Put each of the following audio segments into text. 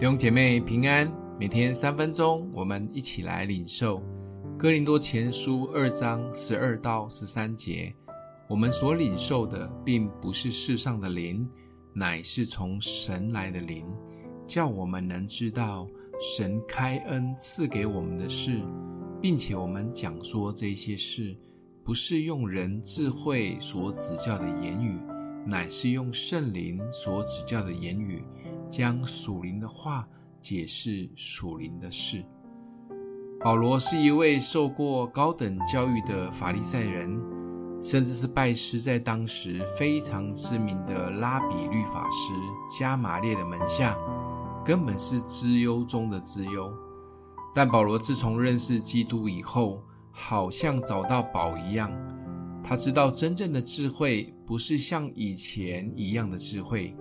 弟兄姐妹平安，每天三分钟，我们一起来领受《哥林多前书》二章十二到十三节。我们所领受的，并不是世上的灵，乃是从神来的灵，叫我们能知道神开恩赐给我们的事，并且我们讲说这些事，不是用人智慧所指教的言语，乃是用圣灵所指教的言语。将属灵的话解释属灵的事。保罗是一位受过高等教育的法利赛人，甚至是拜师在当时非常知名的拉比律法师加玛列的门下，根本是资优中的资优。但保罗自从认识基督以后，好像找到宝一样。他知道真正的智慧不是像以前一样的智慧。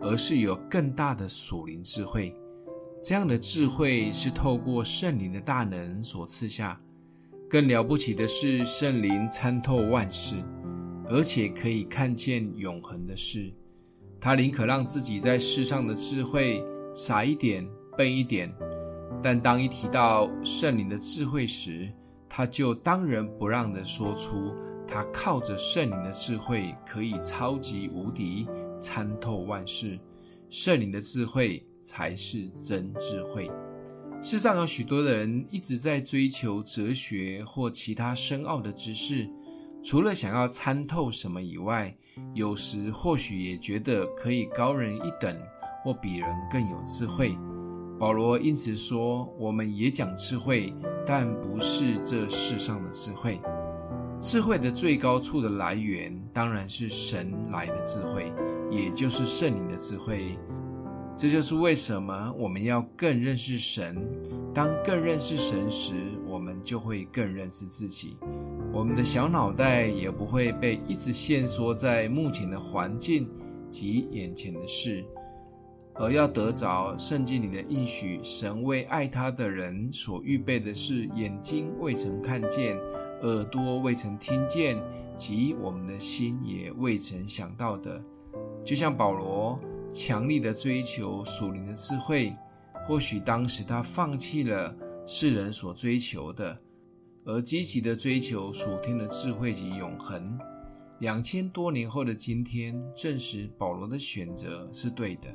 而是有更大的属灵智慧，这样的智慧是透过圣灵的大能所赐下。更了不起的是，圣灵参透万事，而且可以看见永恒的事。他宁可让自己在世上的智慧傻一点、笨一点，但当一提到圣灵的智慧时，他就当仁不让地说出，他靠着圣灵的智慧可以超级无敌。参透万事，圣灵的智慧才是真智慧。世上有许多的人一直在追求哲学或其他深奥的知识，除了想要参透什么以外，有时或许也觉得可以高人一等，或比人更有智慧。保罗因此说：“我们也讲智慧，但不是这世上的智慧。智慧的最高处的来源，当然是神来的智慧。”也就是圣灵的智慧，这就是为什么我们要更认识神。当更认识神时，我们就会更认识自己。我们的小脑袋也不会被一直限缩在目前的环境及眼前的事，而要得着圣经里的应许。神为爱他的人所预备的是眼睛未曾看见，耳朵未曾听见，及我们的心也未曾想到的。就像保罗强力的追求属灵的智慧，或许当时他放弃了世人所追求的，而积极的追求属天的智慧及永恒。两千多年后的今天，证实保罗的选择是对的。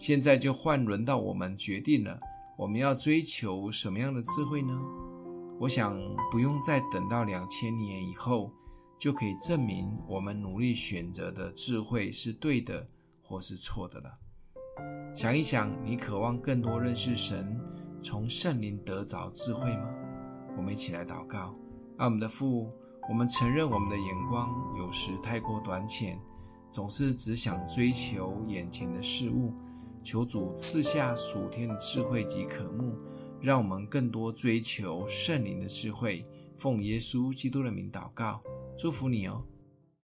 现在就换轮到我们决定了，我们要追求什么样的智慧呢？我想不用再等到两千年以后。就可以证明我们努力选择的智慧是对的，或是错的了。想一想，你渴望更多认识神，从圣灵得着智慧吗？我们一起来祷告。爱我们的父，我们承认我们的眼光有时太过短浅，总是只想追求眼前的事物。求主赐下属天的智慧及渴慕，让我们更多追求圣灵的智慧。奉耶稣基督的名祷告。祝福你哦。